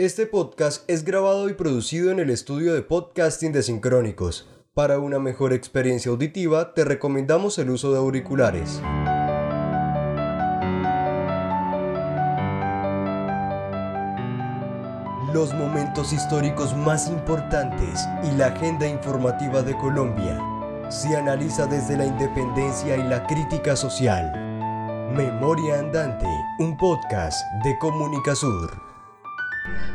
Este podcast es grabado y producido en el estudio de podcasting de Sincrónicos. Para una mejor experiencia auditiva, te recomendamos el uso de auriculares. Los momentos históricos más importantes y la agenda informativa de Colombia se analiza desde la independencia y la crítica social. Memoria Andante, un podcast de Comunicasur.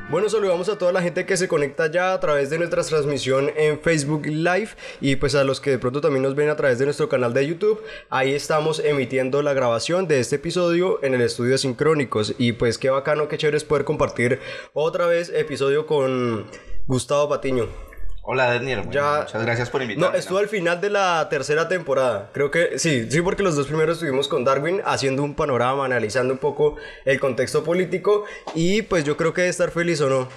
Bueno, saludamos a toda la gente que se conecta ya a través de nuestra transmisión en Facebook Live y pues a los que de pronto también nos ven a través de nuestro canal de YouTube. Ahí estamos emitiendo la grabación de este episodio en el estudio Sincrónicos y pues qué bacano, qué chévere es poder compartir otra vez episodio con Gustavo Patiño. Hola Daniel, muchas gracias por invitarme. No, estuvo al final de la tercera temporada. Creo que sí, sí, porque los dos primeros estuvimos con Darwin haciendo un panorama, analizando un poco el contexto político y pues yo creo que de estar feliz o no.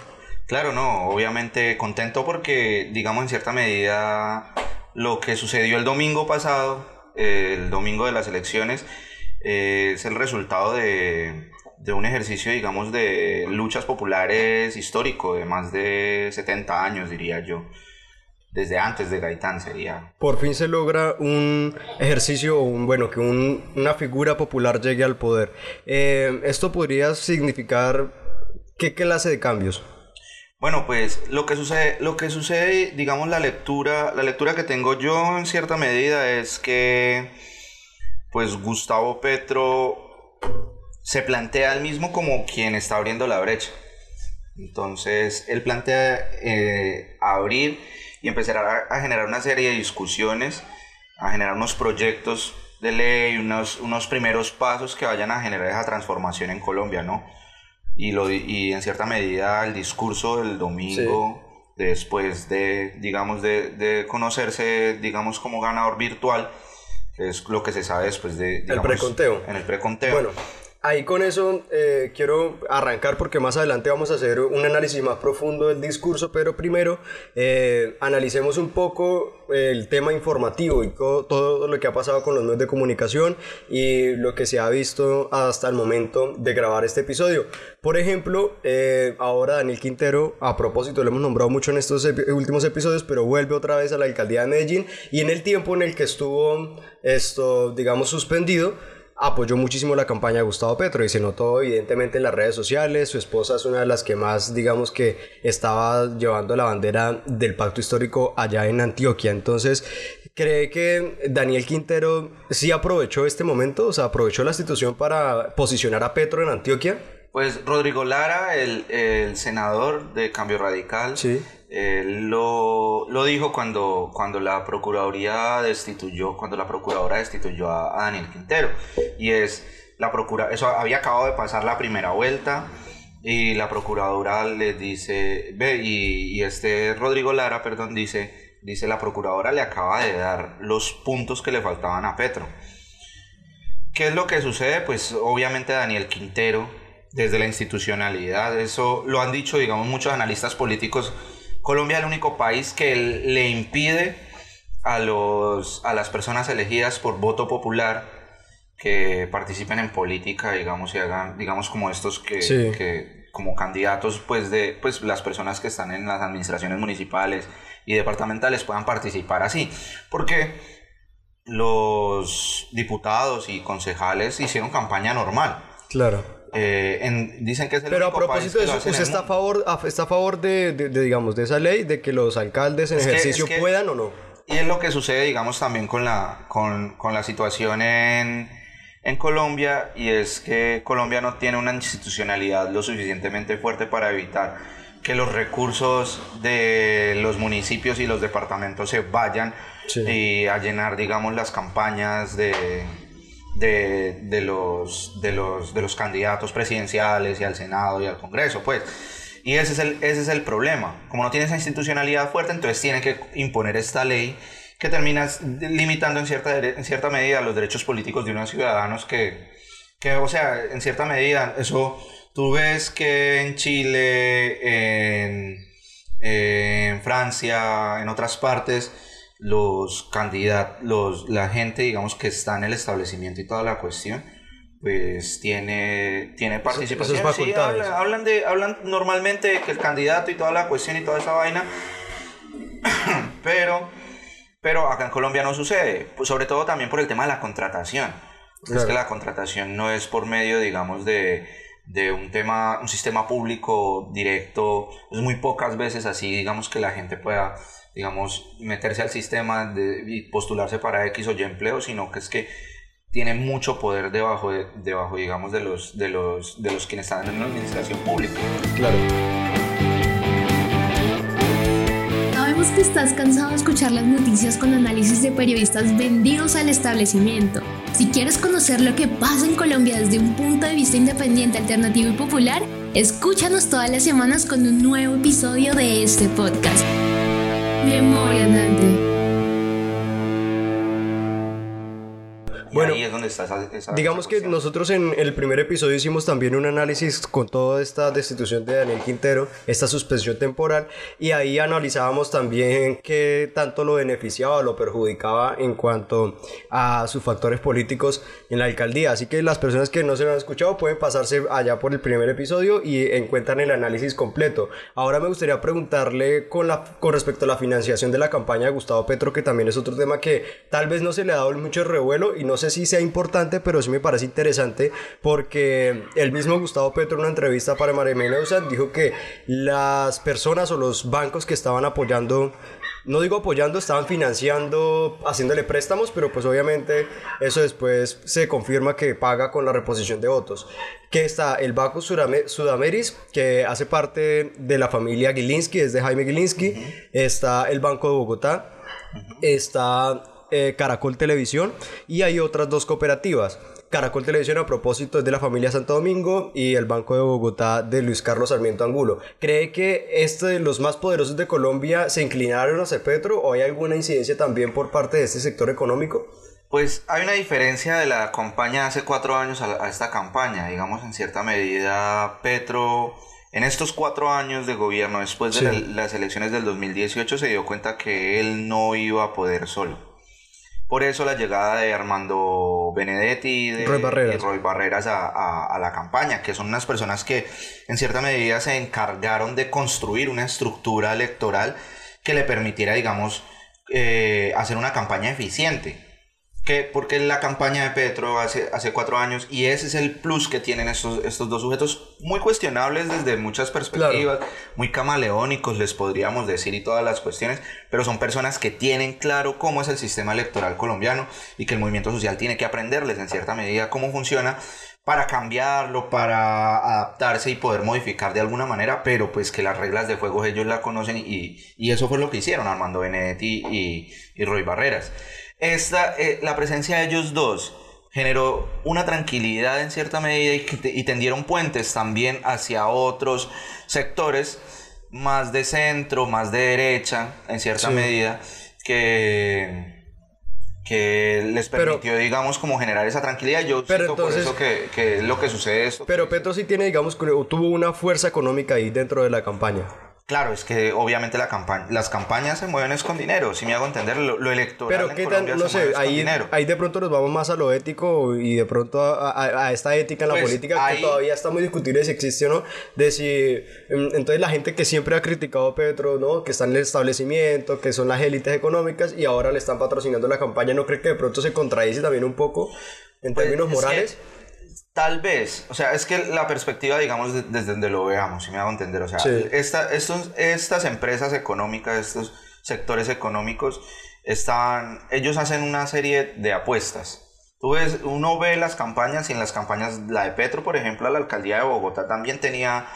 Claro, no, obviamente contento porque digamos en cierta medida lo que sucedió el domingo pasado, el domingo de las elecciones, eh, es el resultado de de un ejercicio, digamos, de luchas populares histórico de más de 70 años, diría yo. Desde antes de Gaitán sería. Por fin se logra un ejercicio, un, bueno, que una figura popular llegue al poder. Eh, ¿Esto podría significar qué clase de cambios? Bueno, pues lo que sucede, lo que sucede, digamos, la lectura, la lectura que tengo yo en cierta medida es que, pues Gustavo Petro se plantea al mismo como quien está abriendo la brecha. Entonces, él plantea eh, abrir y empezar a, generar una serie de discusiones, a generar unos proyectos de ley, unos, unos primeros pasos que vayan a generar esa transformación en Colombia, ¿no? Y, lo, y en cierta medida el discurso del domingo, después de, digamos, de, de, conocerse, digamos, como ganador virtual, es lo que se sabe después de... el preconteo. En el preconteo. Bueno, Ahí con eso eh, quiero arrancar porque más adelante vamos a hacer un análisis más profundo del discurso, pero primero eh, analicemos un poco el tema informativo y todo, lo que ha pasado con los medios de comunicación y lo que se ha visto hasta el momento de grabar este episodio. Por ejemplo, eh, ahora Daniel Quintero, a propósito, lo hemos nombrado mucho en estos últimos episodios, pero vuelve otra vez a la alcaldía de Medellín y en el tiempo en el que estuvo esto, digamos, suspendido, apoyó muchísimo la campaña de Gustavo Petro y se notó evidentemente en las redes sociales. Su esposa es una de las que más, digamos que estaba llevando la bandera del pacto histórico allá en Antioquia. Entonces, ¿cree que Daniel Quintero sí aprovechó este momento? O sea, aprovechó la institución para posicionar a Petro en Antioquia. Pues Rodrigo Lara, el, el senador de Cambio Radical, sí. Él lo, lo, dijo cuando, cuando la Procuraduría destituyó, cuando la Procuradora destituyó a, Daniel Quintero. Y es, la procura, eso había acabado de pasar la primera vuelta y la Procuradora le dice, ve, y, y este Rodrigo Lara, perdón, dice, dice, la Procuradora le acaba de dar los puntos que le faltaban a Petro. ¿Qué es lo que sucede? Pues obviamente Daniel Quintero, desde la institucionalidad, eso lo han dicho, digamos, muchos analistas políticos, Colombia es el único país que le impide a, los, a las personas elegidas por voto popular que participen en política, digamos, y hagan, digamos, como estos que, que como candidatos, pues, de, pues, las personas que están en las administraciones municipales y departamentales puedan participar así. Porque los diputados y concejales hicieron campaña normal. Claro. Eh, dicen que es el Pero a propósito de eso, ¿usted está a, favor, está a favor de, digamos, de esa ley, de que los alcaldes en ejercicio puedan o no? Y es lo que sucede, digamos, también con la, con, con la situación en, en Colombia, y es que Colombia no tiene una institucionalidad lo suficientemente fuerte para evitar que los recursos de los municipios y los departamentos se vayan y a llenar, digamos, las campañas de de, los, de, los, de los candidatos presidenciales y al Senado y al Congreso, pues. Y ese es, el, ese es el problema. Como no tiene esa institucionalidad fuerte, entonces tiene que imponer esta ley que termina limitando en cierta, en cierta medida los derechos políticos de unos ciudadanos que, que, o sea, en cierta medida, eso, tú ves que en Chile, en Francia, en otras partes, los candidatos, los, la gente, digamos, que está en el establecimiento y toda la cuestión, pues tiene, tiene participación. Sí, hablan, de, hablan normalmente de que el candidato y toda la cuestión y toda esa vaina, pero, pero acá en Colombia no sucede, pues sobre todo también por el tema de la contratación. Es que la contratación no es por medio, digamos, de, de un tema, un sistema público directo, es muy pocas veces así, digamos, que la gente pueda, digamos, meterse al sistema de, y postularse para X o Y empleo, sino que es que tiene mucho poder debajo, de, debajo digamos, de los, de, los, de los quienes están en la administración pública. Claro. Sabemos que estás cansado de escuchar las noticias con análisis de periodistas vendidos al establecimiento. Si quieres conocer lo que pasa en Colombia desde un punto de vista independiente, alternativo y popular, escúchanos todas las semanas con un nuevo episodio de este podcast. Memoria Bueno, ahí es donde está esa, digamos que nosotros en el primer episodio hicimos también un análisis con toda esta destitución de Daniel Quintero, esta suspensión temporal, y ahí analizábamos también qué tanto lo beneficiaba o lo perjudicaba en cuanto a sus factores políticos en la alcaldía. Así que las personas que no se lo han escuchado pueden pasarse allá por el primer episodio y encuentran el análisis completo. Ahora me gustaría preguntarle con, la, con respecto a la financiación de la campaña de Gustavo Petro, que también es otro tema que tal vez no se le ha dado mucho revuelo y no sé si sea importante, pero sí me parece interesante porque el mismo Gustavo Petro en una entrevista para María dijo que las personas o los bancos que estaban apoyando no digo apoyando, estaban financiando, haciéndole préstamos, pero pues obviamente eso después se confirma que paga con la reposición de votos. Que está el Banco Sudameris, que hace parte de la familia Gilinski, es de Jaime Gilinski. Está el Banco de Bogotá. Está eh, Caracol Televisión y hay otras dos cooperativas. Caracol Televisión a propósito es de la familia Santo Domingo y el Banco de Bogotá de Luis Carlos Sarmiento Angulo. ¿Cree que este de los más poderosos de Colombia se inclinaron hacia Petro o hay alguna incidencia también por parte de este sector económico? Pues hay una diferencia de la campaña hace cuatro años a, esta campaña. Digamos, en cierta medida, Petro, en estos cuatro años de gobierno, después de las elecciones del 2018, se dio cuenta que él no iba a poder solo. Por eso la llegada de Armando Benedetti y de Roy Barreras, a, la campaña, que son unas personas que en cierta medida se encargaron de construir una estructura electoral que le permitiera, digamos, eh, hacer una campaña eficiente porque la campaña de Petro hace, hace cuatro años y ese es el plus que tienen estos, estos dos sujetos muy cuestionables desde muchas perspectivas, muy camaleónicos les podríamos decir y todas las cuestiones, pero son personas que tienen claro cómo es el sistema electoral colombiano y que el movimiento social tiene que aprenderles en cierta medida cómo funciona para cambiarlo, para adaptarse y poder modificar de alguna manera, pero pues que las reglas de juego ellos la conocen y, y eso fue lo que hicieron Armando Benedetti y, y Roy Barreras. Esta, eh, la presencia de ellos dos generó una tranquilidad en cierta medida y, tendieron puentes también hacia otros sectores más de centro, más de derecha, en cierta medida, que, que les permitió, digamos, como generar esa tranquilidad. Yo pero por eso que, que, es lo que sucede esto. Pero Petro sí tiene, digamos, tuvo una fuerza económica ahí dentro de la campaña. Claro, es que obviamente la campaña, las campañas se mueven es con dinero, si me hago entender, lo, electoral Pero qué tal, no sé, ahí, ahí de pronto nos vamos más a lo ético y de pronto a, esta ética en la pues política que todavía está muy discutible si existe o no, de si, em, entonces la gente que siempre ha criticado a Petro, ¿no? Que está en el establecimiento, que son las élites económicas y ahora le están patrocinando la campaña, ¿no cree que de pronto se contradice también un poco en pues, términos morales? Tal vez, o sea, es que la perspectiva, digamos, desde donde lo veamos, si me hago entender, o sea, esta, estos, estas empresas económicas, estos sectores económicos, están, ellos hacen una serie de apuestas. Tú ves, uno ve las campañas y en las campañas, la de Petro, por ejemplo, la alcaldía de Bogotá también tenía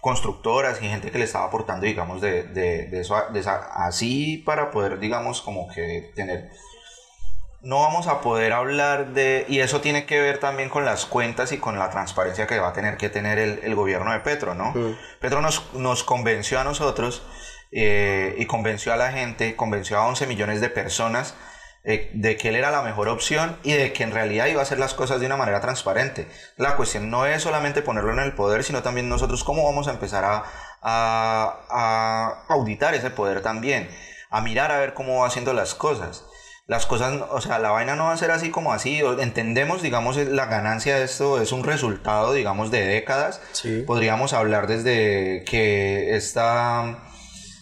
constructoras y gente que le estaba aportando, digamos, de, de, de eso, de así para poder, digamos, como que tener no vamos a poder hablar de, y eso tiene que ver también con las cuentas y con la transparencia que va a tener que tener el, gobierno de Petro, ¿no? Petro nos, nos, convenció a nosotros eh, y convenció a la gente, convenció a 11 millones de personas eh, de que él era la mejor opción y de que en realidad iba a hacer las cosas de una manera transparente. La cuestión no es solamente ponerlo en el poder, sino también nosotros cómo vamos a empezar a, a, a auditar ese poder también, a mirar a ver cómo va haciendo las cosas. Las cosas, o sea, la vaina no va a ser así como así. Entendemos, digamos, la ganancia de esto es un resultado, digamos, de décadas. Podríamos hablar desde que está,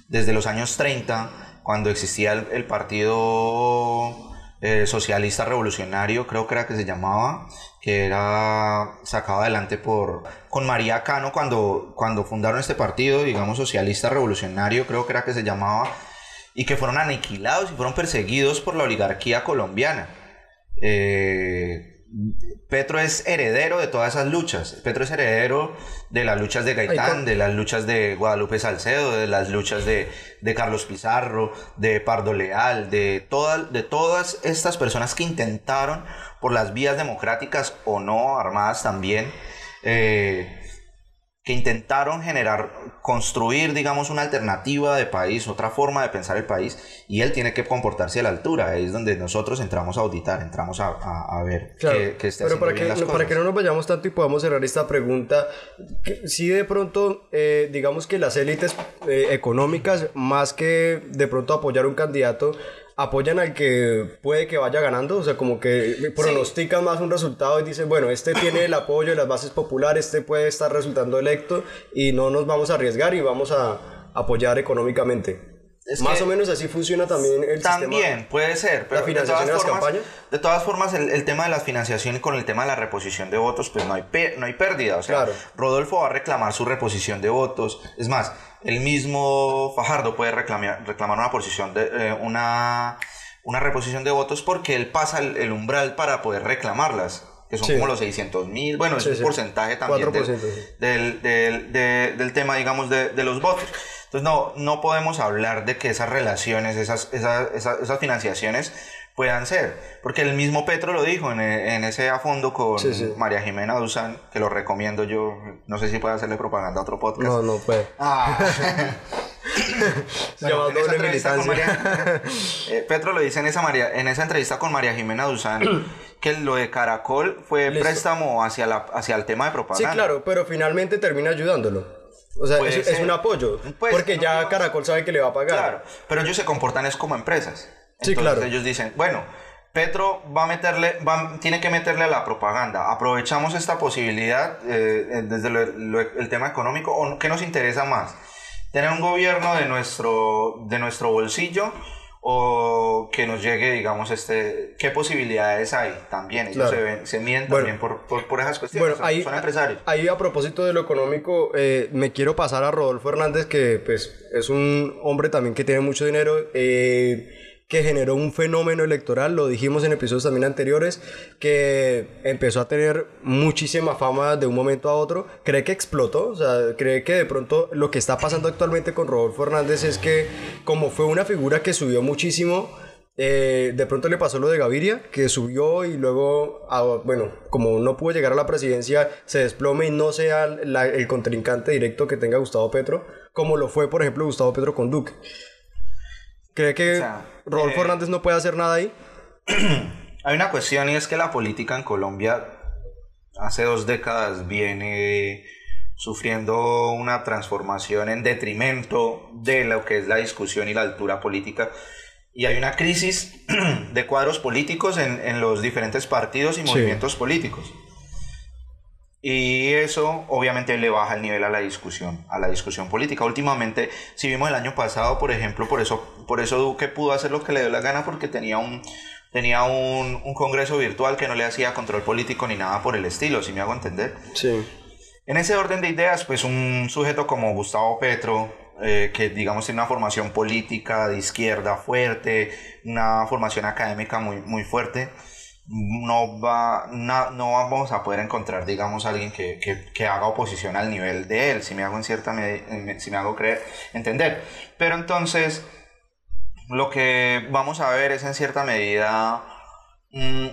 desde los años 30, cuando existía el, Partido eh, Socialista Revolucionario, creo que era que se llamaba, que era sacado adelante por con María Cano cuando, cuando fundaron este partido, digamos, socialista revolucionario, creo que era que se llamaba y que fueron aniquilados y fueron perseguidos por la oligarquía colombiana. Eh, Petro es heredero de todas esas luchas. Petro es heredero de las luchas de Gaitán, de las luchas de Guadalupe Salcedo, de las luchas de, Carlos Pizarro, de Pardo Leal, de, de todas estas personas que intentaron por las vías democráticas o no, armadas también, eh, que intentaron generar, construir, digamos, una alternativa de país, otra forma de pensar el país, y él tiene que comportarse a la altura. Ahí es donde nosotros entramos a auditar, entramos a, a, ver qué, qué Pero para que, para que no nos vayamos tanto y podamos cerrar esta pregunta, si de pronto, eh, digamos que las élites eh, económicas, más que de pronto apoyar un candidato, apoyan al que puede que vaya ganando, o sea, como que pronostican más un resultado y dicen, bueno, este tiene el apoyo de las bases populares, este puede estar resultando electo y no nos vamos a arriesgar y vamos a apoyar económicamente. Más o menos así funciona también el También, puede ser. Pero la financiación de, todas de las campañas. De todas formas, el, tema de las financiaciones con el tema de la reposición de votos, pues no hay, no hay pérdida. O sea, Rodolfo va a reclamar su reposición de votos. Es más, el mismo Fajardo puede reclamar, reclamar una, posición de, eh, una, una reposición de votos porque él pasa el, umbral para poder reclamarlas que son como los 600 mil, bueno, es un porcentaje también del, del, del, tema, digamos, de, de los votos. Entonces no, no podemos hablar de que esas relaciones, esas, esas, esas, financiaciones puedan ser, porque el mismo Petro lo dijo en, en ese a fondo con María Jimena Duzán, que lo recomiendo yo, no sé si puede hacerle propaganda a otro podcast. No, no puede. Ah. Eh, Petro lo dice en esa, María, en esa entrevista con María Jimena Duzán que lo de Caracol fue préstamo hacia, la, hacia el tema de propaganda. Sí, claro, pero finalmente termina ayudándolo. O sea, es, un apoyo. Pues, porque ya Caracol sabe que le va a pagar. Claro, pero ellos se comportan es como empresas. sí, claro. ellos dicen, bueno, Petro va a meterle, va, tiene que meterle a la propaganda. Aprovechamos esta posibilidad eh, desde el tema económico. ¿O qué nos interesa más? Tener un gobierno de nuestro, de nuestro bolsillo o que nos llegue, digamos, este, qué posibilidades hay también. Ellos se, ven, se miden también por, por, esas cuestiones. Bueno, ahí, son empresarios. Ahí, a propósito de lo económico, eh, me quiero pasar a Rodolfo Hernández, que pues, es un hombre también que tiene mucho dinero. Eh, que generó un fenómeno electoral, lo dijimos en episodios también anteriores, que empezó a tener muchísima fama de un momento a otro. ¿Cree que explotó? O sea, ¿cree que de pronto lo que está pasando actualmente con Rodolfo Hernández es que como fue una figura que subió muchísimo, eh, de pronto le pasó lo de Gaviria, que subió y luego, ah, bueno, como no pudo llegar a la presidencia, se desplome y no sea el contrincante directo que tenga Gustavo Petro, como lo fue, por ejemplo, Gustavo Petro con Duque. ¿Cree que Rodolfo eh, Hernández no puede hacer nada ahí? Hay una cuestión y es que la política en Colombia hace dos décadas viene sufriendo una transformación en detrimento de lo que es la discusión y la altura política. Y hay una crisis de cuadros políticos en, en los diferentes partidos y movimientos políticos. Y eso obviamente le baja el nivel a la discusión, a la discusión política. Últimamente, si vimos el año pasado, por ejemplo, por eso, por eso Duque pudo hacer lo que le dio la gana porque tenía un, tenía un, un congreso virtual que no le hacía control político ni nada por el estilo, si me hago entender. Sí. En ese orden de ideas, pues un sujeto como Gustavo Petro, eh, que digamos tiene una formación política de izquierda fuerte, una formación académica muy, muy fuerte, no, va, no, vamos a poder encontrar, digamos, alguien que, que, haga oposición al nivel de él, si me hago en cierta si me hago creer, entender. Pero entonces, lo que vamos a ver es en cierta medida mm,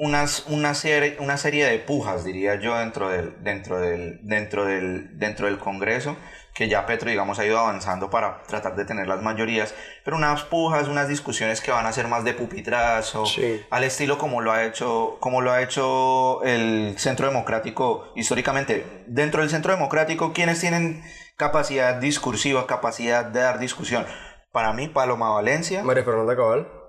unas, una, serie, una serie de pujas, diría yo, dentro del, dentro del, dentro del, dentro del Congreso que ya Petro, digamos, ha ido avanzando para tratar de tener las mayorías, pero unas pujas, unas discusiones que van a ser más de pupitrazo, al estilo como lo ha hecho, como lo ha hecho el Centro Democrático históricamente. Dentro del Centro Democrático, ¿quiénes tienen capacidad discursiva, capacidad de dar discusión? Para mí, Paloma Valencia. María Fernanda Cabal.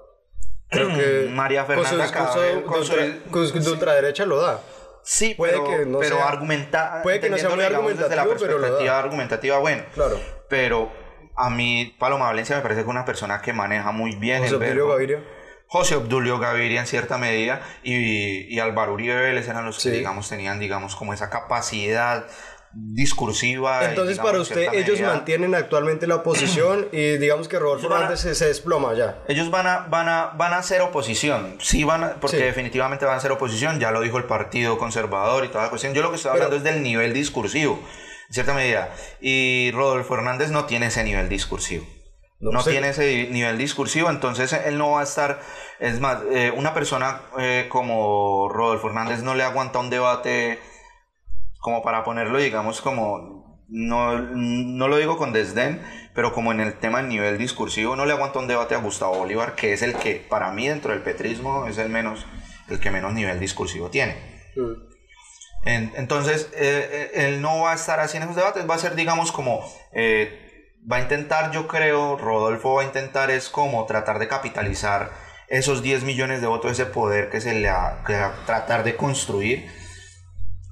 Creo que María Fernanda discurso Cabello, con de, su- su- de ultraderecha lo da. Sí, Puede pero, que no pero sea- argumenta, puede que no sea muy digamos, desde la argumentativo, pero perspectiva argumentativa, bueno. Claro. Pero a mí, Paloma Valencia me parece que es una persona que maneja muy bien José el Obdulio verbo. Gaviria. José Obdulio Gaviria en cierta medida y, y Álvaro Uribe Vélez eran los que, Sí. digamos, tenían, digamos, como esa capacidad discursiva. Entonces, digamos, para usted, ellos medida- mantienen actualmente la oposición y digamos que Rodolfo Hernández se, se desploma ya. Ellos van a, van a, van a hacer oposición, sí van a- porque Sí. definitivamente van a hacer oposición, ya lo dijo el Partido Conservador y toda la cuestión. Yo lo que estoy Pero- hablando es del nivel discursivo, en cierta medida. Y Rodolfo Hernández no tiene ese nivel discursivo. No No, sé. tiene ese nivel discursivo, entonces él no va a estar, es más, eh, una persona eh, como Rodolfo Hernández no le aguanta un debate como para ponerlo, digamos, como, no, no lo digo con desdén, pero como en el tema del nivel discursivo, no le aguanta un debate a Gustavo Bolívar, que es el que para mí dentro del petrismo es el menos, el que menos nivel discursivo tiene. En- entonces, eh, eh, él no va a estar así en esos debates, va a ser, digamos, como, eh, va a intentar, yo creo, Rodolfo va a intentar es como tratar de capitalizar esos 10 millones de votos, ese poder que se le ha, que va a tratar de construir.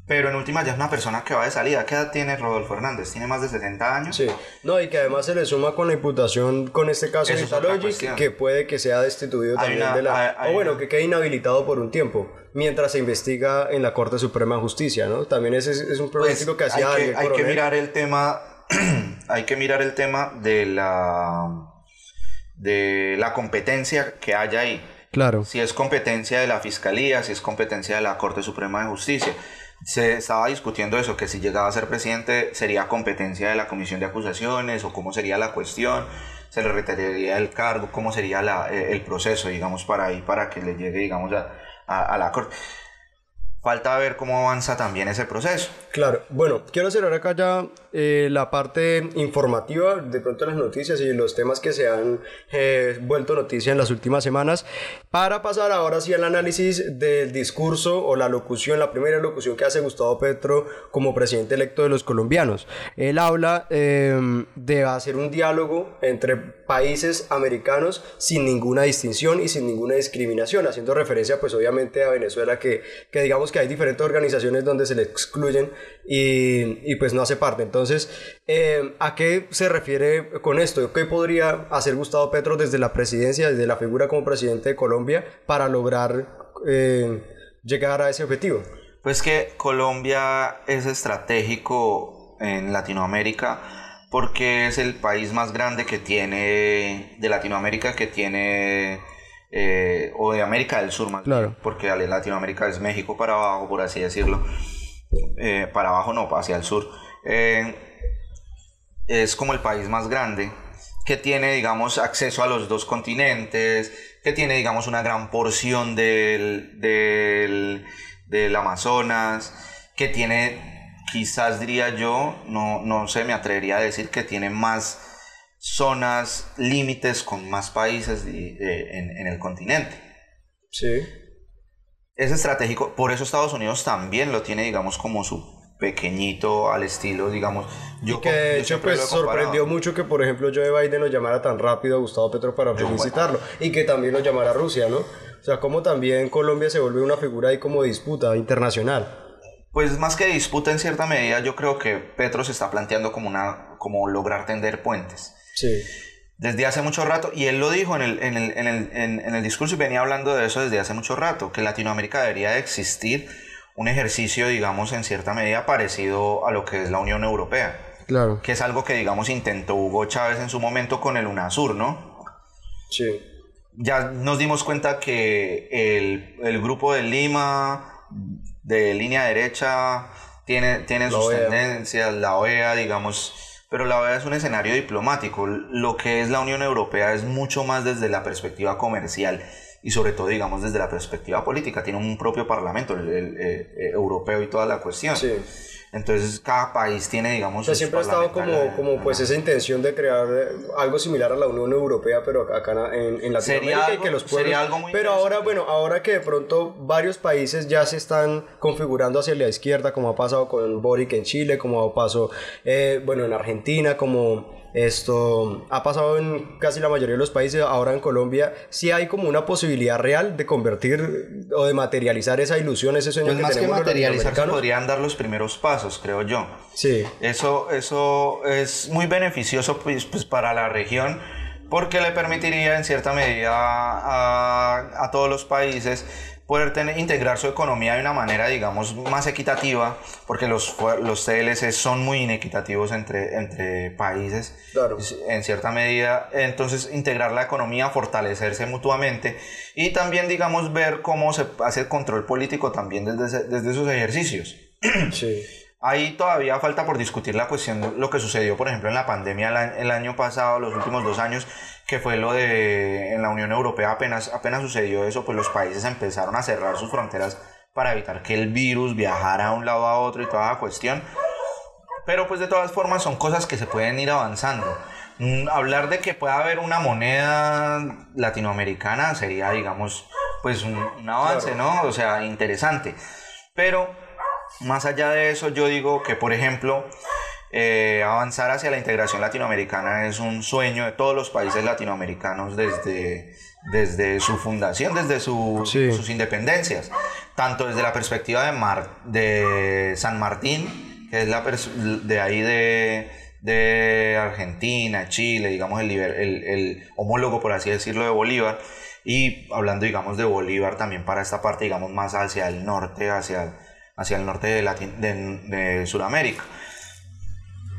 Pero en última ya es una persona que va de salida. ¿Qué edad tiene Rodolfo Hernández? ¿Tiene más de 70 años? Sí, no, y que además se le suma con la imputación con este caso de cuestión. que puede que sea destituido Hay también una- de la... hay- hay o bueno, una- que quede inhabilitado por un tiempo, mientras se investiga en la Corte Suprema de Justicia, ¿no? También ese es, es un Pues, pronóstico que hay, hacía que, Ariel hay que mirar el tema hay que mirar el tema de la de la competencia que haya ahí Claro. si es competencia de la Fiscalía, si es competencia de la Corte Suprema de Justicia. Se estaba discutiendo eso, que si llegaba a ser presidente sería competencia de la Comisión de Acusaciones o cómo sería la cuestión, se le retiraría el cargo, cómo sería la, eh, el proceso, digamos, para ahí, para que le llegue, digamos, a, a- a la Corte. Falta ver cómo avanza también ese proceso. Claro, bueno, quiero cerrar acá ya eh, la parte informativa, de pronto las noticias y los temas que se han eh, vuelto noticia en las últimas semanas, para pasar ahora sí al análisis del discurso o la locución, la primera locución que hace Gustavo Petro como presidente electo de los colombianos. Él habla eh, de hacer un diálogo entre países americanos sin ninguna distinción y sin ninguna discriminación, haciendo referencia pues obviamente a Venezuela que, que digamos que hay diferentes organizaciones donde se le excluyen y, y, pues no hace parte. Entonces, eh, ¿a qué se refiere con esto? ¿Qué podría hacer Gustavo Petro desde la presidencia, desde la figura como presidente de Colombia para lograr eh, llegar a ese objetivo? Pues que Colombia es estratégico en Latinoamérica porque es el país más grande que tiene de Latinoamérica que tiene eh, o de América del Sur más Claro. bien, porque Latinoamérica es México para abajo por así decirlo Eh, para abajo no hacia el sur Eh, es como el país más grande que tiene digamos acceso a los dos continentes que tiene digamos una gran porción del, del, del Amazonas que tiene quizás diría yo no, no sé me atrevería a decir que tiene más zonas límites con más países en, en el continente Sí. es estratégico, por eso Estados Unidos también lo tiene, digamos, como su pequeñito al estilo, digamos. Yo Y que de hecho pues sorprendió mucho que por ejemplo Joe Biden lo llamara tan rápido a Gustavo Petro para felicitarlo y que también lo llamara Rusia, ¿no? O sea, como también Colombia se vuelve una figura ahí como disputa internacional. Pues más que disputa en cierta medida, yo creo que Petro se está planteando como una, como lograr tender puentes. Sí. Desde hace mucho rato, y él lo dijo en el, en el, en el, en, en el discurso y venía hablando de eso desde hace mucho rato, que en Latinoamérica debería de existir un ejercicio, digamos, en cierta medida parecido a lo que es la Unión Europea. Claro. que es algo que digamos intentó Hugo Chávez en su momento con el UNASUR, ¿no? Sí. Ya nos dimos cuenta que el, el grupo de Lima, de línea derecha, tiene, tiene sus OEA. tendencias, la OEA, digamos, pero la OEA es un escenario diplomático. Lo que es la Unión Europea es mucho más desde la perspectiva comercial y sobre todo, digamos, desde la perspectiva política. Tiene un propio parlamento, el, el, eh, eh, europeo y toda la cuestión. Sí. Entonces cada país tiene, digamos, o sea, siempre ha estado como, como pues esa intención de crear eh, algo similar a la Unión Europea, pero acá en, en Latinoamérica sería algo, que los pueblos, sería algo muy Pero ahora, bueno, ahora que de pronto varios países ya se están configurando hacia la izquierda, como ha pasado con Boric en Chile, como pasó, eh, bueno, en Argentina, como esto ha pasado en casi la mayoría de los países, ahora en Colombia sí hay como una posibilidad real de convertir o de materializar esa ilusión, ese sueño pues que más tenemos que los materializar latinoamericanos. podrían dar los primeros pasos, creo yo. Sí. Eso, eso es muy beneficioso pues, pues, para la región porque le permitiría en cierta medida a, a todos los países poder tener, integrar su economía de una manera, digamos, más equitativa, porque los, los TLC son muy inequitativos entre, entre países, Claro. en cierta medida. Entonces, integrar la economía, fortalecerse mutuamente y también, digamos, ver cómo se hace el control político también desde, desde esos ejercicios. Sí. Ahí todavía falta por discutir la cuestión lo que sucedió, por ejemplo, en la pandemia el año, pasado, los últimos dos años, que fue lo de en la Unión Europea, apenas, apenas sucedió eso, pues los países empezaron a cerrar sus fronteras para evitar que el virus viajara de un lado a otro y toda la cuestión. Pero pues de todas formas son cosas que se pueden ir avanzando. Mm, Hablar de que pueda haber una moneda latinoamericana sería, digamos, pues un, un avance, ¿no? O sea, interesante. Pero más allá de eso, yo digo que, por ejemplo, eh, avanzar hacia la integración latinoamericana es un sueño de todos los países latinoamericanos desde, desde su fundación, desde su- Sí. sus independencias, tanto desde la perspectiva de, Mar- de San Martín, que es la de ahí de, de Argentina, Chile, digamos el, el homólogo, por así decirlo, de Bolívar, y hablando, digamos, de Bolívar también para esta parte, digamos, más hacia el norte, hacia, hacia el norte de, Latin- de, de Sudamérica.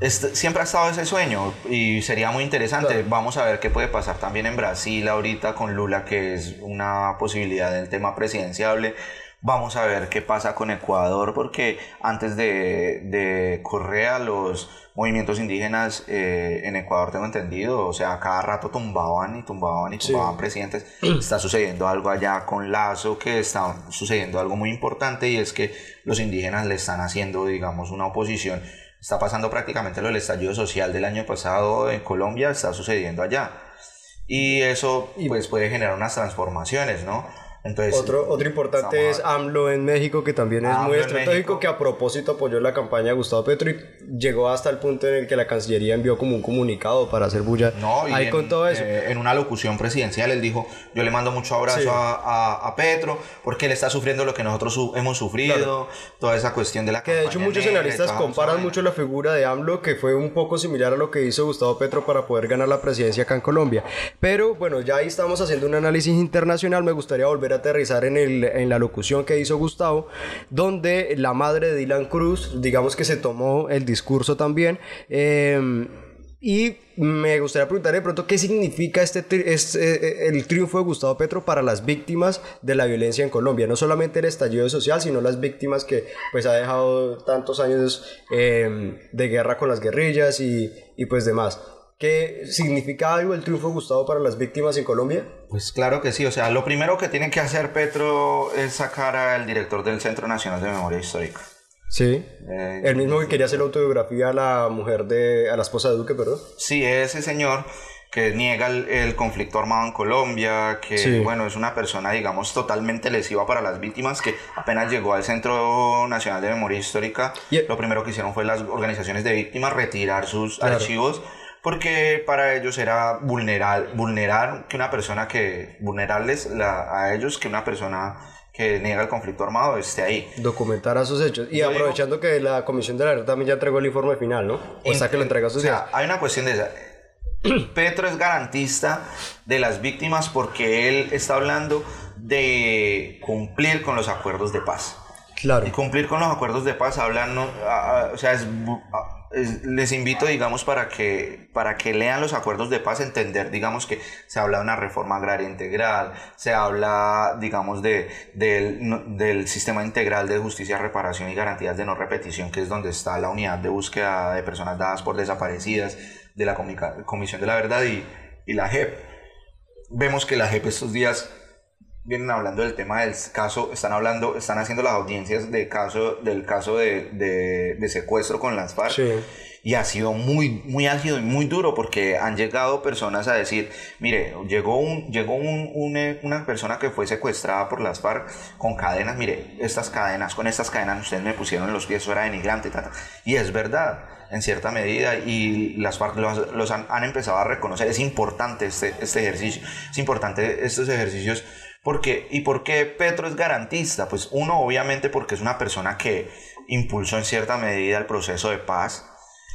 Este- siempre ha estado ese sueño y sería muy interesante. Claro. Vamos a ver qué puede pasar también en Brasil ahorita con Lula, que es una posibilidad del tema presidenciable. Vamos a ver qué pasa con Ecuador, porque antes de, de Correa, los movimientos indígenas eh, en Ecuador, tengo entendido, o sea, cada rato tumbaban y tumbaban y Sí. tumbaban presidentes. Está sucediendo algo allá con Lazo, que está sucediendo algo muy importante y es que los indígenas le están haciendo, digamos, una oposición. Está pasando prácticamente lo del estallido social del año pasado en Colombia, está sucediendo allá. Y eso pues puede generar unas transformaciones, ¿no? Entonces, Otro, otro importante es AMLO en México, que también es AMLO muy estratégico, que a propósito apoyó la campaña de Gustavo Petro y llegó hasta el punto en el que la Cancillería envió como un comunicado para hacer bulla No, y ahí en, con todo eso. eh, en una locución presidencial él dijo, yo le mando mucho abrazo Sí. a, a- a Petro porque él está sufriendo lo que nosotros su- hemos sufrido, Claro. toda esa cuestión de la Que de hecho muchos negra analistas comparan mucho la figura de AMLO, que fue un poco similar a lo que hizo Gustavo Petro para poder ganar la presidencia acá en Colombia. Pero bueno, ya ahí estamos haciendo un análisis internacional. Me gustaría volver a aterrizar en, el, en la locución que hizo Gustavo, donde la madre de Dylan Cruz, digamos que se tomó el discurso también. eh, y me gustaría preguntar de pronto qué significa este, este, eh, el triunfo de Gustavo Petro para las víctimas de la violencia en Colombia. No solamente el estallido social, sino las víctimas que pues ha dejado tantos años eh, de guerra con las guerrillas y, y pues demás. ¿Qué significa algo el triunfo Gustavo para las víctimas en Colombia? Pues claro que sí, o sea, lo primero que tiene que hacer Petro es sacar al director del Centro Nacional de Memoria Histórica. Sí. Eh, El mismo que quería hacer la autobiografía a la mujer de, a la esposa de Duque, perdón. Sí, ese señor que niega el, el conflicto armado en Colombia, que Sí. bueno, es una persona, digamos, totalmente lesiva para las víctimas, que apenas llegó al Centro Nacional de Memoria Histórica, Y- lo primero que hicieron fue las organizaciones de víctimas retirar sus Claro. archivos, porque para ellos era vulnerar, vulnerar que una persona que, vulnerarles la- a ellos que una persona que niega el conflicto armado esté ahí. Documentar a sus hechos. Y Yo digo- aprovechando que la Comisión de la Verdad también ya entregó el informe final, ¿no? O sea, que lo entrega a sus O sea, hay una cuestión de esa. Petro es garantista de las víctimas porque él está hablando de cumplir con los acuerdos de paz. Claro. Y cumplir con los acuerdos de paz hablan, no- a- a- o sea, es bu- a- es- les invito, digamos, para que, para que lean los acuerdos de paz, entender, digamos, que se habla de una reforma agraria integral, se habla, digamos, de, del, sistema integral de justicia, reparación y garantías de no repetición, que es donde está la unidad de búsqueda de personas dadas por desaparecidas, de la Comisión de la Verdad y, y la JEP. Vemos que la JEP estos días vienen hablando del tema del caso, están hablando, están haciendo las audiencias de caso, del caso de, de, de secuestro con las FARC. Sí. Y ha sido muy, muy álgido y muy duro porque han llegado personas a decir, mire, llegó, un, llegó un, un, una persona que fue secuestrada por las FARC con cadenas, mire, estas cadenas, con estas cadenas ustedes me pusieron en los pies, eso era denigrante, tata. y es verdad en cierta medida y las FARC los, los han, han, empezado a reconocer. Es importante este, este ejercicio, es importante estos ejercicios porque, ¿Y por qué Petro es garantista? Pues uno obviamente porque es una persona que impulsó en cierta medida el proceso de paz.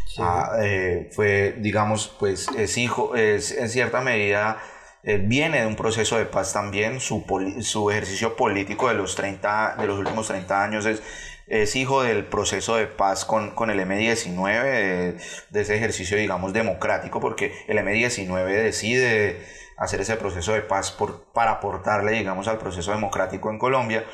Sí. Ah, eh, fue, digamos, pues es hijo, es en cierta medida eh, viene de un proceso de paz también, su, su ejercicio político de los, 30, de los últimos 30 años es, es hijo del proceso de paz con, con el M19, de, de, ese ejercicio, digamos, democrático, porque el M19 decide hacer ese proceso de paz por, para aportarle, digamos, al proceso democrático en Colombia.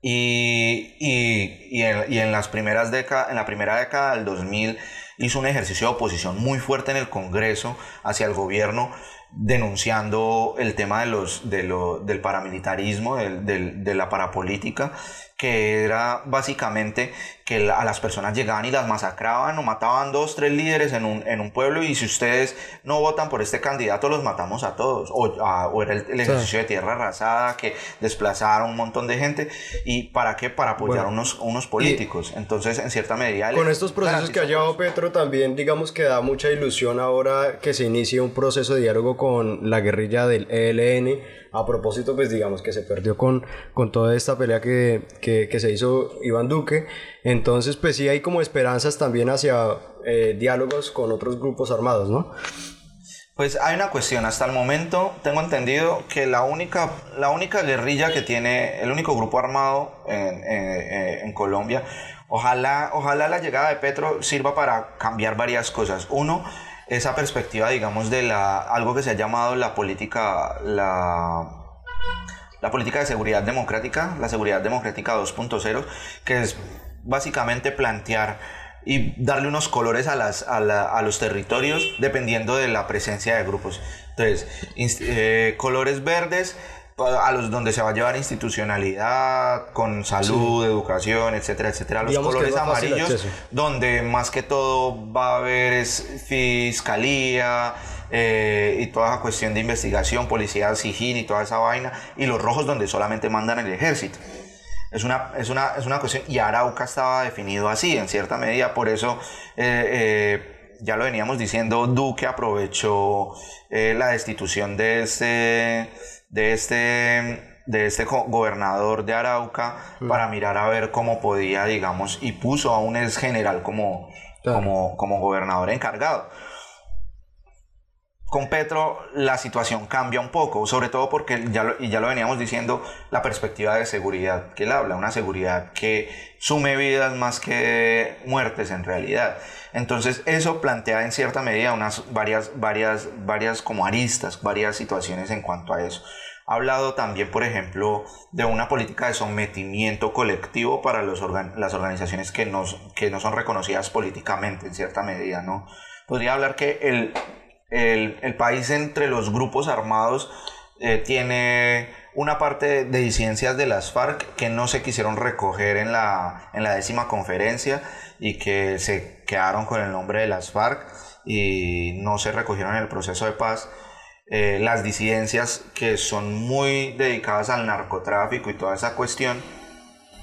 Y, y, y, en, y en, las primeras décadas, en la primera década del 2000 hizo un ejercicio de oposición muy fuerte en el Congreso hacia el gobierno, denunciando el tema de los, de lo, del paramilitarismo, del, del, de la parapolítica, que era básicamente que a las personas llegaban y las masacraban o mataban dos, tres líderes en un, en un pueblo y si ustedes no votan por este candidato los matamos a todos. O, a, o era el, el ejercicio sí. de tierra arrasada que desplazaron un montón de gente. ¿Y para qué? Para apoyar bueno, unos, unos políticos. Entonces, en cierta medida... Con estos procesos que ha llevado Petro también, digamos que da mucha ilusión ahora que se inicie un proceso de diálogo con la guerrilla del ELN a propósito, pues digamos que se perdió con, con toda esta pelea que, que, que, se hizo Iván Duque. Entonces, pues sí hay como esperanzas también hacia eh, diálogos con otros grupos armados, ¿no? Pues hay una cuestión, hasta el momento tengo entendido que la única, la única guerrilla que tiene, el único grupo armado en, en, en Colombia, ojalá, ojalá la llegada de Petro sirva para cambiar varias cosas. Uno, esa perspectiva, digamos, de la, algo que se ha llamado la política, la, política de seguridad democrática, la seguridad democrática 2.0, que es básicamente plantear y darle unos colores a, las, a, la, a, los territorios dependiendo de la presencia de grupos. Entonces, eh, colores verdes a los donde se va a llevar institucionalidad, con salud, sí. educación, etcétera, etcétera. Los Digamos colores amarillos, donde más que todo va a haber es fiscalía eh, y toda la cuestión de investigación, policía, SIGIN y toda esa vaina. Y los rojos, donde solamente mandan el ejército. Es una, es, una, es una cuestión, y Arauca estaba definido así, en cierta medida, por eso eh, eh, ya lo veníamos diciendo, Duque aprovechó la destitución de este de este, de este gobernador de Arauca mm. para mirar a ver cómo podía, digamos, y puso a un ex general como, claro. como, como gobernador encargado. Con Petro la situación cambia un poco, sobre todo porque, ya lo, y ya lo veníamos diciendo, la perspectiva de seguridad que él habla, una seguridad que sume vidas más que muertes en realidad. Entonces eso plantea en cierta medida unas varias, varias, varias como aristas, varias situaciones en cuanto a eso. Ha hablado también, por ejemplo, de una política de sometimiento colectivo para los organ las organizaciones que, nos, que no son reconocidas políticamente en cierta medida, ¿no? Podría hablar que el, el, el país entre los grupos armados eh, tiene una parte de disidencias de las FARC que no se quisieron recoger en la, en la décima conferencia y que se quedaron con el nombre de las FARC y no se recogieron en el proceso de paz. Eh, las disidencias que son muy dedicadas al narcotráfico y toda esa cuestión,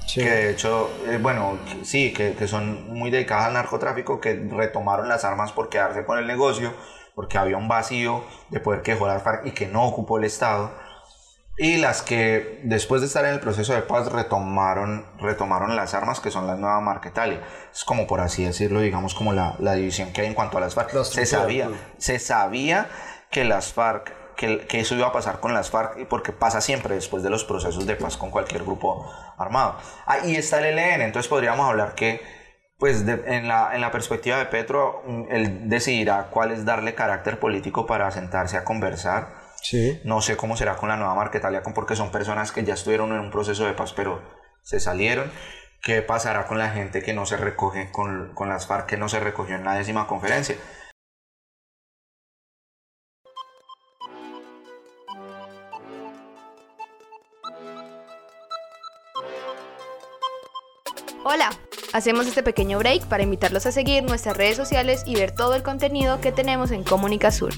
sí. que de hecho, eh, bueno, sí, que, que, son muy dedicadas al narcotráfico, que retomaron las armas por quedarse con el negocio, porque había un vacío de poder que dejó la FARC y que no ocupó el Estado. Y las que después de estar en el proceso de paz retomaron, retomaron las armas que son la nueva Marquetalia. Es como por así decirlo, digamos como la, la división que hay en cuanto a las FARC. Los se sabía, se sabía que las FARC, que, que, eso iba a pasar con las FARC, porque pasa siempre después de los procesos de paz con cualquier grupo armado. Ahí está el ELN, entonces podríamos hablar que, pues de, en, la, en la perspectiva de Petro, él decidirá cuál es darle carácter político para sentarse a conversar. Sí. No sé cómo será con la nueva Marquetalia, porque son personas que ya estuvieron en un proceso de paz, pero se salieron. ¿Qué pasará con la gente que no se recoge, con, con las FARC que no se recogió en la décima conferencia? Hola, hacemos este pequeño break para invitarlos a seguir nuestras redes sociales y ver todo el contenido que tenemos en Comunica Sur.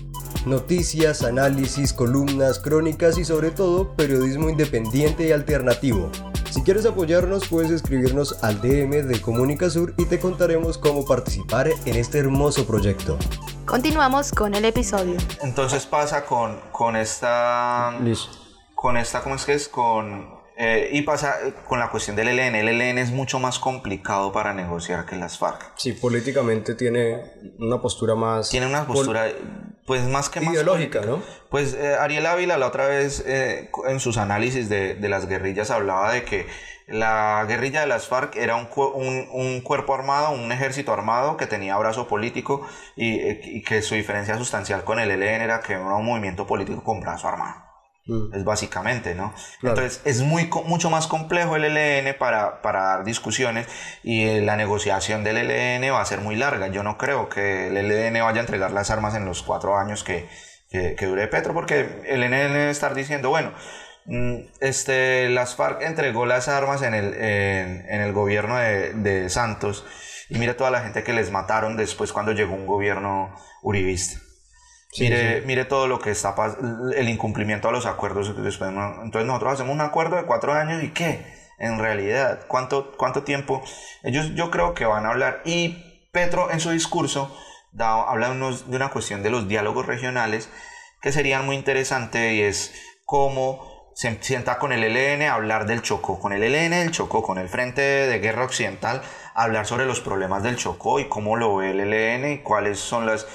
Noticias, análisis, columnas, crónicas y sobre todo periodismo independiente y alternativo. Si quieres apoyarnos puedes escribirnos al DM de Comunica Sur y te contaremos cómo participar en este hermoso proyecto. Continuamos con el episodio. Entonces pasa con, con esta... Listo. Con esta, ¿cómo es que es? Con... eh, y pasa eh, con la cuestión del ELN. El ELN es mucho más complicado para negociar que las FARC. Sí, políticamente tiene una postura más... Tiene una postura, pues más que más Ideológica. ¿no? Pues eh, Ariel Ávila la otra vez eh, en sus análisis de, de las guerrillas hablaba de que la guerrilla de las FARC era un, cu- un, un cuerpo armado, un ejército armado que tenía brazo político y, y que su diferencia sustancial con el ELN era que era un movimiento político con brazo armado. Mm. Es básicamente, ¿no? Claro. Entonces es muy, mucho más complejo el ELN para, para dar discusiones y eh, la negociación del ELN va a ser muy larga. Yo no creo que el ELN vaya a entregar las armas en los cuatro años que, que, que dure Petro, porque el ELN debe estar diciendo, bueno, mm, este, las FARC entregó las armas en el, en, en el gobierno de, de Santos y mire toda la gente que les mataron después cuando llegó un gobierno uribista. Sí, mire, sí. mire todo lo que está pas- el incumplimiento a los acuerdos después ¿no? entonces nosotros hacemos un acuerdo de cuatro años y qué en realidad cuánto cuánto tiempo ellos yo creo que van a hablar y Petro en su discurso da, habla de, unos- de una cuestión de los diálogos regionales que serían muy interesantes y es cómo se sienta con el ELN a hablar del Chocó, con el ELN del Chocó, con el Frente de Guerra Occidental, a hablar sobre los problemas del Chocó y cómo lo ve el ELN y cuáles son las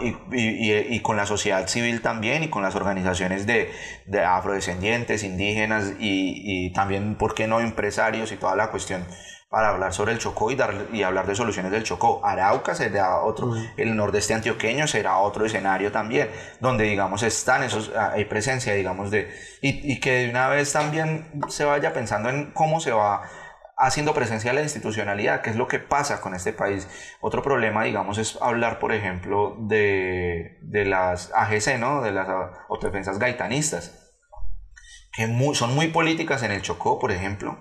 y, y- y- con la sociedad civil también y con las organizaciones de, de afrodescendientes, indígenas y, y también, ¿por qué no?, empresarios y toda la cuestión para hablar sobre el Chocó y, dar, y hablar de soluciones del Chocó. Arauca será otro, el nordeste antioqueño será otro escenario también, donde digamos están esos, ah, hay presencia, digamos, de, y, y que de una vez también se vaya pensando en cómo se va haciendo presencia la institucionalidad, que es lo que pasa con este país. Otro problema, digamos, es hablar, por ejemplo, de, de las AGC, ¿no? De las autodefensas gaitanistas, que son muy políticas en el Chocó, por ejemplo,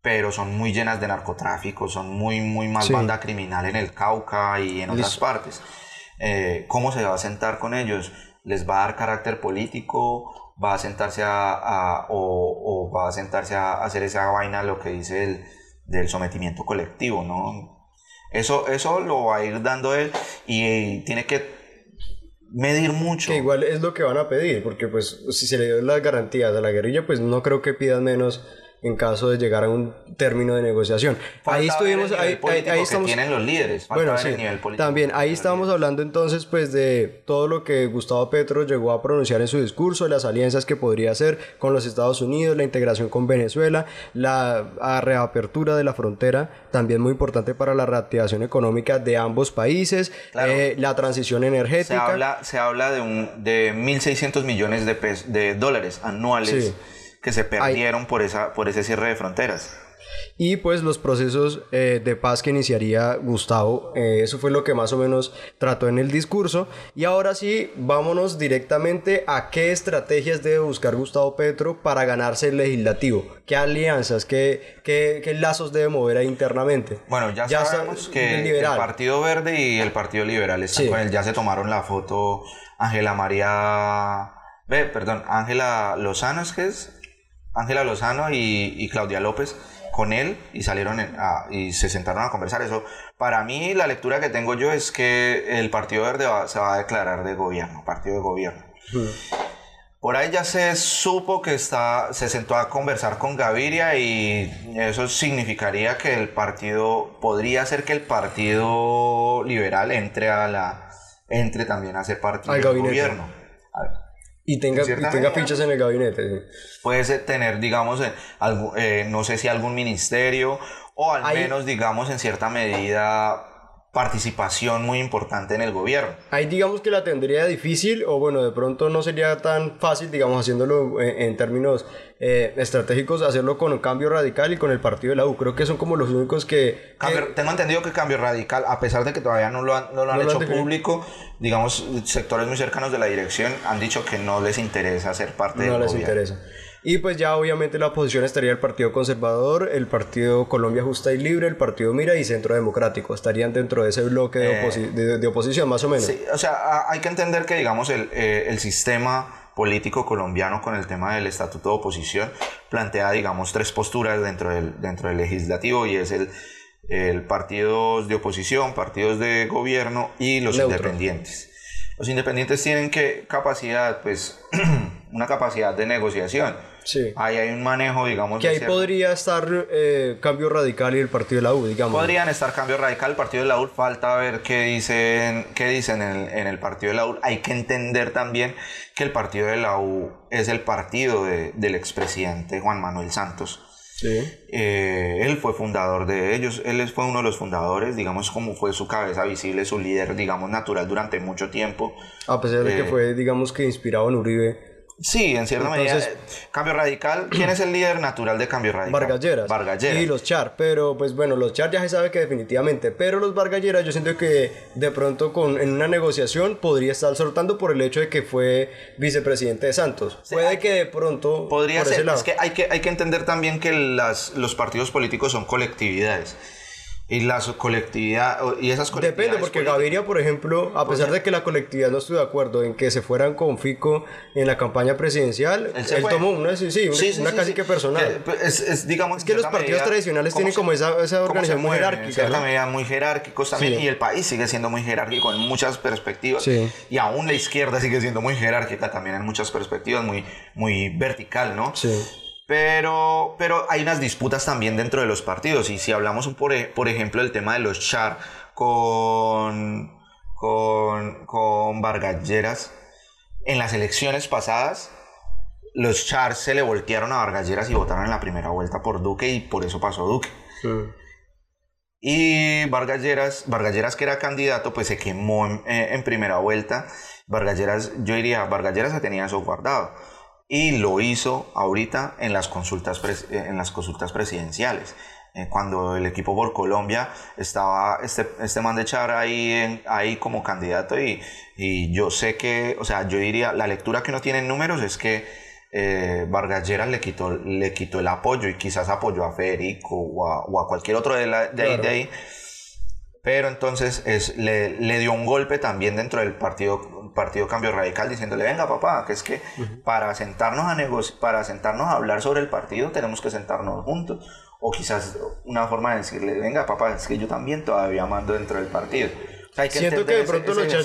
pero son muy llenas de narcotráfico, son muy, muy más Sí. banda criminal en el Cauca y en otras Listo. partes. Eh, ¿Cómo se va a sentar con ellos? ¿Les va a dar carácter político? ¿Va a sentarse a, o, va a sentarse a hacer esa vaina, lo que dice el, del sometimiento colectivo, ¿no? Eso, eso lo va a ir dando él y, tiene que medir mucho. Que igual es lo que van a pedir, porque pues si se le dio las garantías a la guerrilla, pues no creo que pidan menos en caso de llegar a un término de negociación. Falta ahí estuvimos, el ahí, ahí- ahí que estamos. tienen los líderes. Falta Bueno, ver sí, el nivel político también ahí estábamos hablando entonces pues de todo lo que Gustavo Petro llegó a pronunciar en su discurso, las alianzas que podría hacer con los Estados Unidos, la integración con Venezuela, la reapertura de la frontera, también muy importante para la reactivación económica de ambos países, Claro. eh, la transición Se energética. habla, se habla de, un, de 1.600 millones de, de dólares anuales Sí. Que se perdieron por, esa, por ese cierre de fronteras. y pues los procesos eh, de paz que iniciaría Gustavo. Eh, eso fue lo que más o menos trató en el discurso. Y ahora sí, vámonos directamente a qué estrategias debe buscar Gustavo Petro para ganarse el legislativo. ¿Qué alianzas, qué, qué, qué lazos debe mover ahí internamente? Bueno, ya, está sabemos el que el liberal. Partido Verde y el Partido Liberal están Sí. con él. Ya se tomaron la foto Ángela María... Ve, perdón, Ángela Lozano es que es... Ángela Lozano y, y Claudia López con él y salieron en- a- y se sentaron a conversar. Eso, para mí, la lectura que tengo yo es que el Partido Verde va- se va a declarar de gobierno, partido de gobierno. Por ahí ya se supo que está, se sentó a conversar con Gaviria y eso significaría que el partido, podría ser que el partido liberal entre a la, entre también a ser partido del gobierno. Y tenga, En y tenga fichas en el gabinete. sí. Puede ser tener, digamos, eh, eh, no sé si algún ministerio o al Ahí- menos, digamos, en cierta medida participación muy importante en el gobierno. Ahí digamos que la tendría difícil o bueno, de pronto no sería tan fácil, digamos, haciéndolo en, en términos eh, estratégicos, hacerlo con un cambio radical y con el partido de la U. Creo que son como los únicos que... tengo entendido que Cambio Radical, a pesar de que todavía no lo han, no lo han No lo han hecho público, digamos, sectores muy cercanos de la dirección han dicho que no les interesa ser parte no del les gobierno. interesa. Y pues ya obviamente la oposición estaría el Partido Conservador, el Partido Colombia Justa y Libre, el Partido Mira y Centro Democrático. Estarían dentro de ese bloque de, oposi- de- de oposición, más o menos. Sí, o sea, hay que entender que, digamos, el, eh, el sistema político colombiano con el tema del estatuto de oposición plantea, digamos, tres posturas dentro del, dentro del legislativo y es el, el partidos de oposición, partidos de gobierno y los Neutro. independientes. Los independientes tienen que capacidad, pues, una capacidad de negociación. Sí. Ahí hay un manejo, digamos, Que ahí cierto- podría estar eh, Cambio Radical y el Partido de la U, digamos. Podrían estar cambio radical, el partido de la UR, falta ver qué dicen, qué dicen en, el, en el partido de la UR. Hay que entender también que el partido de la U es el partido de- del expresidente Juan Manuel Santos. Sí. Eh, él fue fundador de ellos, él es- fue uno de los fundadores, digamos como fue su cabeza visible, su líder, digamos, natural durante mucho tiempo. A pesar de que Eh, fue, digamos que inspirado en Uribe. Sí, en cierta Entonces- medida. eh, Cambio Radical, ¿quién es el líder natural de Cambio Radical? Vargas Lleras. Vargas Lleras. Y los Char, pero pues bueno, los Char ya se sabe que definitivamente, pero los Vargas Lleras yo siento que de pronto con, en una negociación podría estar soltando por el hecho de que fue vicepresidente de Santos. Puede que de pronto Podría por ese ser, lado. es que hay que, hay que entender también que las, los partidos políticos son colectividades. Y las colectividad y esas colectividades Depende, porque políticas- Gaviria, por ejemplo, a pesar de que la colectividad no estuvo de acuerdo en que se fueran con Fico en la campaña presidencial, él, tomó una, sí, sí, una, Sí, sí, una sí, casi que personal. Eh, pues, Es, es, digamos, Es que los partidos tradicionales tienen como esa- esa organización muy jerárquica, En cierta ¿no? medida muy jerárquicos también. Y el país sigue siendo muy jerárquico en muchas perspectivas. Sí. Y aún la izquierda sigue siendo muy jerárquica también en muchas perspectivas, muy, muy vertical, ¿no? Sí. Pero, pero hay unas disputas también dentro de los partidos. Y si hablamos, por, e- por ejemplo, del tema de los char con, con, con Vargas Lleras, en las elecciones pasadas, los char se le voltearon a Vargas Lleras y votaron en la primera vuelta por Duque y por eso pasó Duque. Mm. Y Vargas Lleras, Vargas Lleras, que era candidato, pues se quemó en, eh, en primera vuelta. Vargas Lleras, yo diría, Vargas Lleras se tenía eso guardado. Y lo hizo ahorita en las consultas, eh, en las consultas presidenciales. Eh, cuando el equipo por Colombia estaba este, este man de Char ahí, en- ahí como candidato y, y yo sé que, o sea, yo diría, la lectura que uno tiene en números es que eh, Vargas Lleras le quitó, le quitó el apoyo y quizás apoyó a Federico o a, o a cualquier otro de, la- de ahí, de ahí. Pero entonces es, le, le dio un golpe también dentro del partido, partido Cambio Radical diciéndole, venga papá, que es que para sentarnos a para sentarnos a hablar sobre el partido tenemos que sentarnos juntos. O quizás una forma de decirle, venga papá, es que yo también todavía mando dentro del partido. O sea, hay que Siento que de ese- pronto los ya,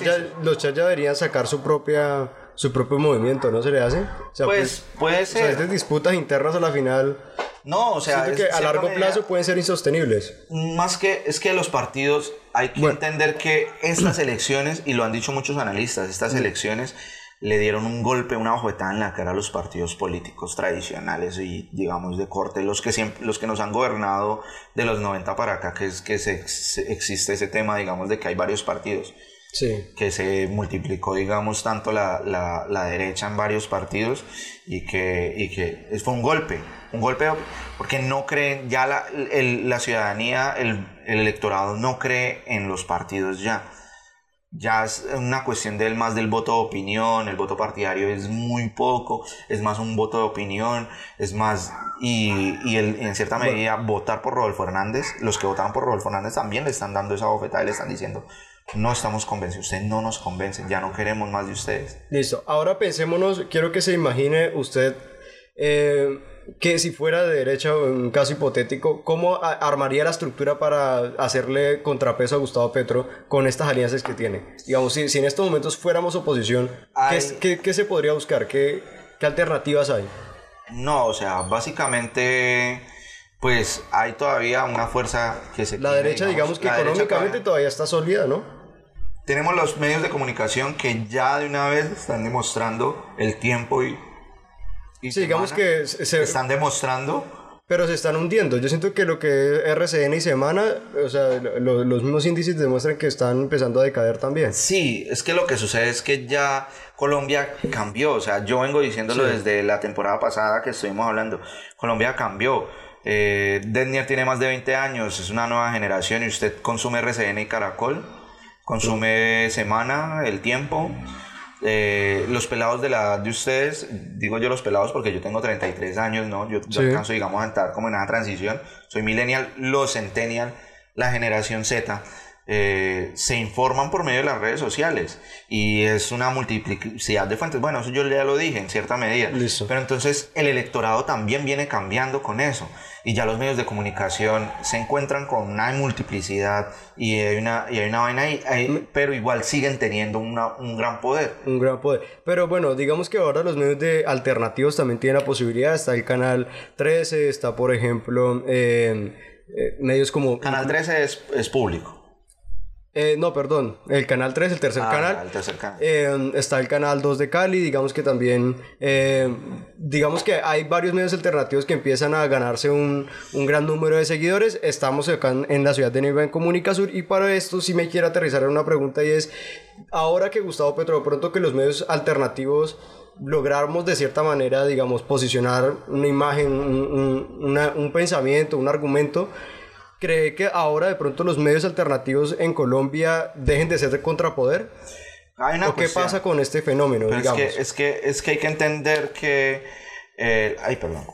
char ya deberían sacar su propia su propio movimiento, ¿no se le hace? O sea, Pues, puede o sea, ser. estas disputas internas a la final, No, o sea, es- que a largo medida- plazo pueden ser insostenibles. Más que es que los partidos hay que Bueno. entender que estas elecciones, y lo han dicho muchos analistas, estas elecciones le dieron un golpe, una bofetada en la cara a los partidos políticos tradicionales y digamos de corte, los que siempre, los que nos han gobernado de los 90 para acá, que es que se, se- existe ese tema, digamos, de que hay varios partidos Sí. que se multiplicó, digamos, tanto la, la, la derecha en varios partidos y que, y que es- fue un golpe, un golpe porque no creen, ya la, el- la ciudadanía, el, el electorado no cree en los partidos ya. Ya es una cuestión del más del voto de opinión, el voto partidario es muy poco, es más un voto de opinión, es más, y, y el- en cierta medida votar por Rodolfo Hernández, los que votaron por Rodolfo Hernández también le están dando esa bofetada y le están diciendo, no estamos convencidos, ustedes no nos convencen, ya no queremos más de ustedes. Listo, ahora pensémonos, quiero que se imagine usted eh, que si fuera de derecha, un caso hipotético, ¿cómo armaría la estructura para hacerle contrapeso a Gustavo Petro con estas alianzas que tiene? Digamos, si, si en estos momentos fuéramos oposición, ¿qué, Hay- qué- qué se podría buscar? ¿Qué, qué alternativas hay? No, o sea, básicamente, pues hay todavía una fuerza que se... La tiene, derecha, digamos, que económicamente todavía- todavía está sólida, ¿no? Tenemos los medios de comunicación que ya de una vez están demostrando el tiempo y... y Sí, digamos que se- Están demostrando... Pero se están hundiendo. Yo siento que lo que es RCN y Semana, o sea, lo- los mismos índices demuestran que están empezando a decaer también. Sí, es que lo que sucede es que ya Colombia cambió, o sea, yo vengo diciéndolo Sí. desde la temporada pasada que estuvimos hablando, Colombia cambió. Eh, Denier tiene más de 20 años, es una nueva generación y usted consume RCN y Caracol, consume Semana, El Tiempo eh, los pelados de la edad de ustedes, digo yo los pelados porque yo tengo 33 años, ¿no? Yo, yo alcanzo, digamos, a entrar como en una transición. Soy millennial, los centennial, la generación Z. Eh, se informan por medio de las redes sociales y es una multiplicidad de fuentes. Bueno, eso yo ya lo dije en cierta medida. Pero entonces el electorado también viene cambiando con eso y ya los medios de comunicación se encuentran con una multiplicidad y hay una, y hay una vaina ahí, pero igual siguen teniendo una, un gran poder. Un gran poder. Pero bueno, digamos que ahora los medios de alternativos también tienen la posibilidad. Está el canal 13, está por ejemplo eh, eh, medios como... Canal 13 es, es público. Eh, no, perdón, el canal 3, el tercer ah, canal. El tercer canal. Eh, está el canal 2 de Cali, digamos que también, eh, digamos que hay varios medios alternativos que empiezan a ganarse un, un gran número de seguidores. Estamos acá en, la ciudad de Neiva, en Comunicasur, y para esto sí me quiero aterrizar en una pregunta y es, ahora que Gustavo Petro, pronto que los medios alternativos logramos de cierta manera, digamos, posicionar una imagen, un, un pensamiento, un argumento, ¿Cree que ahora de pronto los medios alternativos en Colombia dejen de ser de contrapoder? ¿O qué pasa con este fenómeno? Es, que, es, que, es que hay que entender que... Eh, ay, perdón.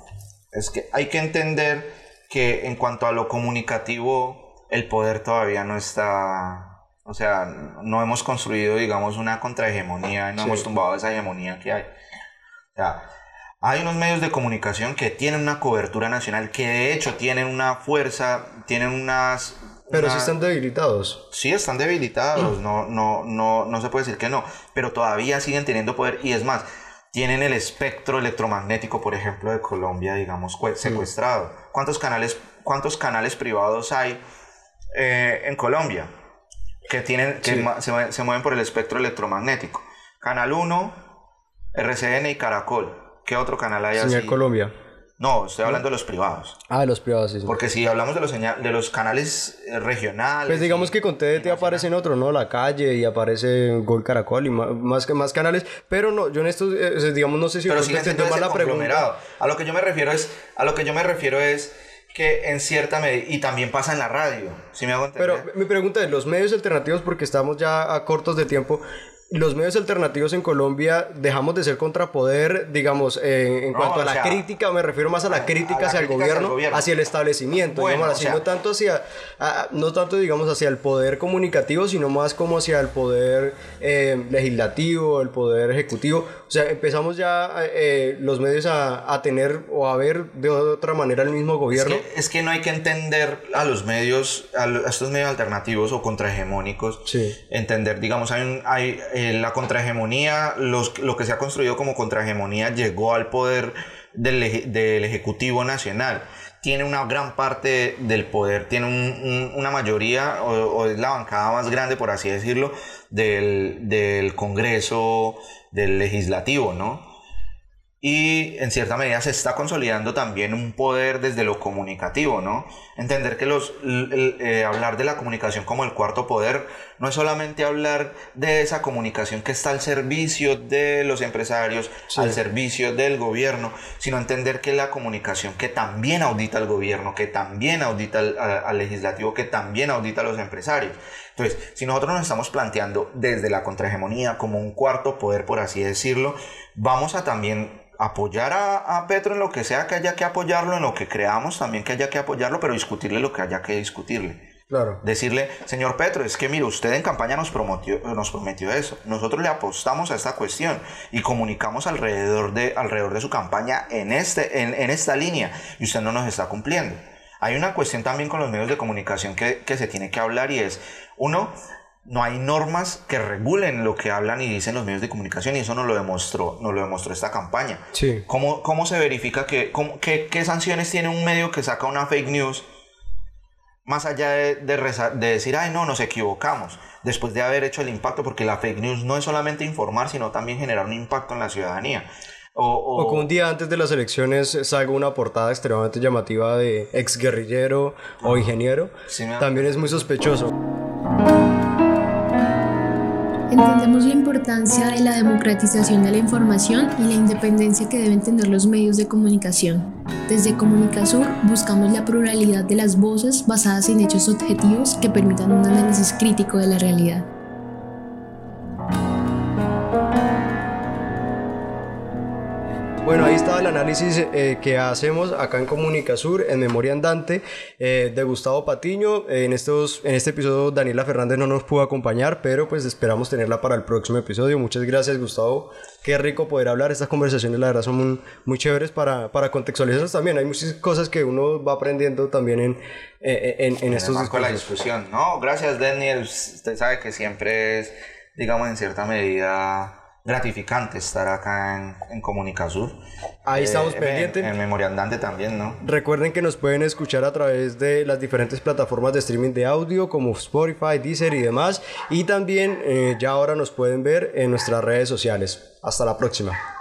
Es que hay que entender que en cuanto a lo comunicativo, el poder todavía no está... O sea, no hemos construido, digamos, una contrahegemonía, no hemos tumbado esa hegemonía que hay. O sea, hay unos medios de comunicación que tienen una cobertura nacional, que de hecho tienen una fuerza, tienen unas... Pero sí están debilitados. Sí, están debilitados, no, no, no, no se puede decir que no, pero todavía siguen teniendo poder y es más, tienen el espectro electromagnético, por ejemplo, de Colombia, digamos, secuestrado. ¿Cuántos canales, cuántos canales privados hay eh, en Colombia que, tienen, que se, se mueven por el espectro electromagnético? Canal 1, RCN y Caracol. ¿Qué otro canal hay Señal Colombia. No, estoy hablando de los privados. Ah, de los privados, sí. Porque si hablamos de los, de los canales eh, regionales. Pues digamos que con TDT aparecen otros, ¿no? La calle y aparece Gol Caracol y más, que más canales. Pero no, yo en esto, eh, digamos, no sé si. Pero siendo mal la pregunta. A lo que yo me refiero es. A lo que yo me refiero es que en cierta medida, y también pasa en la radio, si me hago entender? Pero mi pregunta es, los medios alternativos, porque estamos ya a cortos de tiempo, los medios alternativos en Colombia dejamos de ser contrapoder, digamos, en cuanto a la crítica, me refiero más a la crítica, hacia, el gobierno, hacia el establecimiento, digamos así, no tanto hacia, no tanto digamos hacia el poder comunicativo, sino más como hacia el poder eh, legislativo, el poder ejecutivo. O sea, empezamos ya eh, los medios a, a, tener o a ver de otra manera el mismo gobierno. Es que, es que no hay que entender a los medios, a, estos medios alternativos o contrahegemónicos, sí. entender, digamos, hay, un, hay eh, la contrahegemonía, lo que se ha construido como contrahegemonía llegó al poder del, Ejecutivo Nacional tiene una gran parte del poder, tiene una mayoría, o, es la bancada más grande, por así decirlo, del, del Congreso, del Legislativo, ¿no? Y en cierta medida se está consolidando también un poder desde lo comunicativo, ¿no? Entender que los, eh, hablar de la comunicación como el cuarto poder no es solamente hablar de esa comunicación que está al servicio de los empresarios, al servicio del gobierno, sino entender que la comunicación que también audita al gobierno, que también audita al, al legislativo, que también audita a los empresarios. Entonces, si nosotros nos estamos planteando desde la contrahegemonía como un cuarto poder, por así decirlo, vamos a también apoyar a, Petro en lo que sea que haya que apoyarlo, en lo que creamos también que haya que apoyarlo, pero discutirle lo que haya que discutirle. Claro. Decirle, señor Petro, es que mire, usted en campaña nos, prometió, nos prometió eso. Nosotros le apostamos a esta cuestión y comunicamos alrededor de, alrededor de su campaña en, este, en, en esta línea y usted no nos está cumpliendo. Hay una cuestión también con los medios de comunicación que, que se tiene que hablar y es, uno, no hay normas que regulen lo que hablan y dicen los medios de comunicación y eso nos lo demostró, nos lo demostró esta campaña. Sí. ¿Cómo, cómo se verifica que, qué, qué, sanciones tiene un medio que saca una fake news más allá de, de, decir, ay no, nos equivocamos, después de haber hecho el impacto, porque la fake news no es solamente informar, sino también generar un impacto en la ciudadanía. O, o, que un día antes de las elecciones salga una portada extremadamente llamativa de ex guerrillero o ingeniero, también es muy sospechoso. Entendemos la importancia de la democratización de la información y la independencia que deben tener los medios de comunicación. Desde Comunicasur buscamos la pluralidad de las voces basadas en hechos objetivos que permitan un análisis crítico de la realidad. Bueno, ahí estaba el análisis eh, que hacemos acá en Comunicasur, en Memoria Andante, eh, de Gustavo Patiño. en, estos, en este episodio Daniela Fernández no nos pudo acompañar, pero pues esperamos tenerla para el próximo episodio. Muchas gracias, Gustavo. Qué rico poder hablar. Estas conversaciones, la verdad, son muy, muy chéveres para, para contextualizarnos también. Hay muchas cosas que uno va aprendiendo también en, en, en, estos con la discusión. No, gracias, Daniel. Usted sabe que siempre es, digamos, en cierta medida gratificante estar acá en, en Comunicasur. Ahí estamos eh, pendientes. En, Memoria Andante también, ¿no? Recuerden que nos pueden escuchar a través de las diferentes plataformas de streaming de audio como Spotify, Deezer y demás. Y también eh, ya ahora nos pueden ver en nuestras redes sociales. Hasta la próxima.